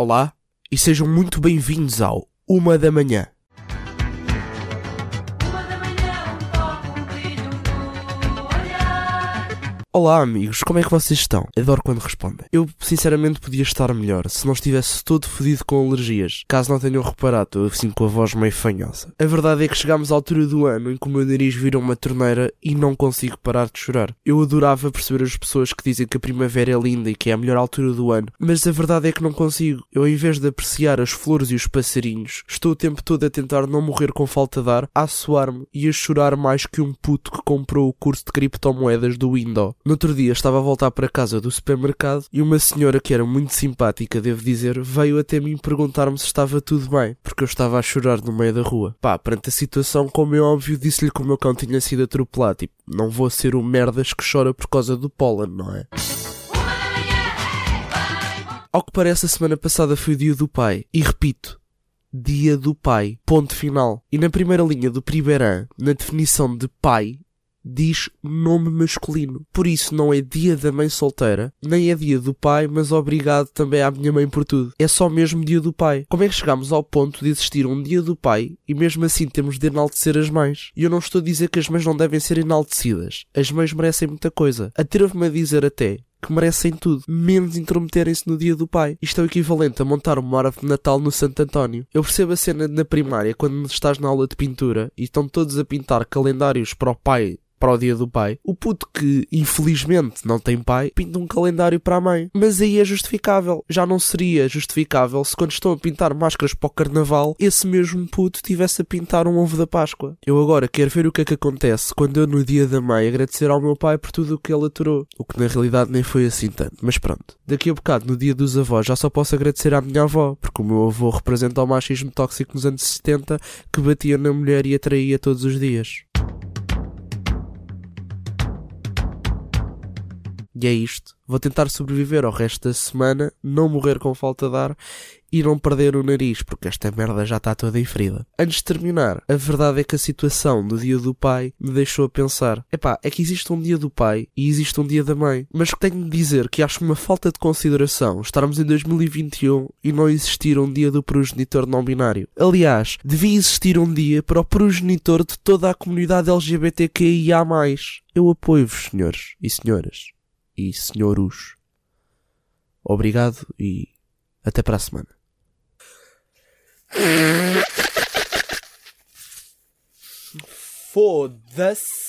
Olá e sejam muito bem-vindos ao Uma da Manhã. Olá amigos, como é que vocês estão? Adoro quando respondem. Eu sinceramente podia estar melhor se não estivesse todo fodido com alergias. Caso não tenham reparado, estou assim com a voz meio fanhosa. A verdade é que chegámos à altura do ano em que o meu nariz vira uma torneira e não consigo parar de chorar. Eu adorava perceber as pessoas que dizem que a primavera é linda e que é a melhor altura do ano, mas a verdade é que não consigo. Eu, em vez de apreciar as flores e os passarinhos, estou o tempo todo a tentar não morrer com falta de ar, a suar-me e a chorar mais que um puto que comprou o curso de criptomoedas do Windows. No outro dia estava a voltar para casa do supermercado e uma senhora que era muito simpática, devo dizer, veio até mim perguntar-me se estava tudo bem, porque eu estava a chorar no meio da rua. Pá, perante a situação, como é óbvio, disse-lhe que o meu cão tinha sido atropelado. Tipo, não vou ser o merdas que chora por causa do pólen, não é? Ao que parece, a semana passada foi o dia do pai. E repito, dia do pai. Ponto final. E na primeira linha do Primeirã, na definição de pai, diz nome masculino. Por isso não é dia da mãe solteira, nem é dia do pai, mas obrigado também à minha mãe por tudo. É só mesmo dia do pai. Como é que chegamos ao ponto de existir um dia do pai e mesmo assim temos de enaltecer as mães? E eu não estou a dizer que as mães não devem ser enaltecidas. As mães merecem muita coisa. Atrevo-me a dizer até que merecem tudo, menos intrometerem-se no dia do pai. Isto é o equivalente a montar uma árvore de Natal no Santo António. Eu percebo a cena na primária, quando estás na aula de pintura e estão todos a pintar calendários para o pai para o dia do pai. O puto que, infelizmente, não tem pai, pinta um calendário para a mãe. Mas aí é justificável. Já não seria justificável se quando estão a pintar máscaras para o carnaval, esse mesmo puto tivesse a pintar um ovo da Páscoa. Eu agora quero ver o que é que acontece quando eu, no dia da mãe, agradecer ao meu pai por tudo o que ele aturou. O que na realidade nem foi assim tanto. Mas pronto. Daqui a bocado, no dia dos avós, já só posso agradecer à minha avó, porque o meu avô representa o machismo tóxico nos anos 70 que batia na mulher e a traía todos os dias. E é isto. Vou tentar sobreviver ao resto da semana, não morrer com falta de ar e não perder o nariz, porque esta merda já está toda ferida. Antes de terminar, a verdade é que a situação do dia do pai me deixou a pensar: epá, é que existe um dia do pai e existe um dia da mãe. Mas tenho de dizer que acho uma falta de consideração estarmos em 2021 e não existir um dia do progenitor não binário. Aliás, devia existir um dia para o progenitor de toda a comunidade LGBTQIA. Eu apoio-vos, senhores e senhoras e senhoros. Obrigado e até para a semana. Foda-se.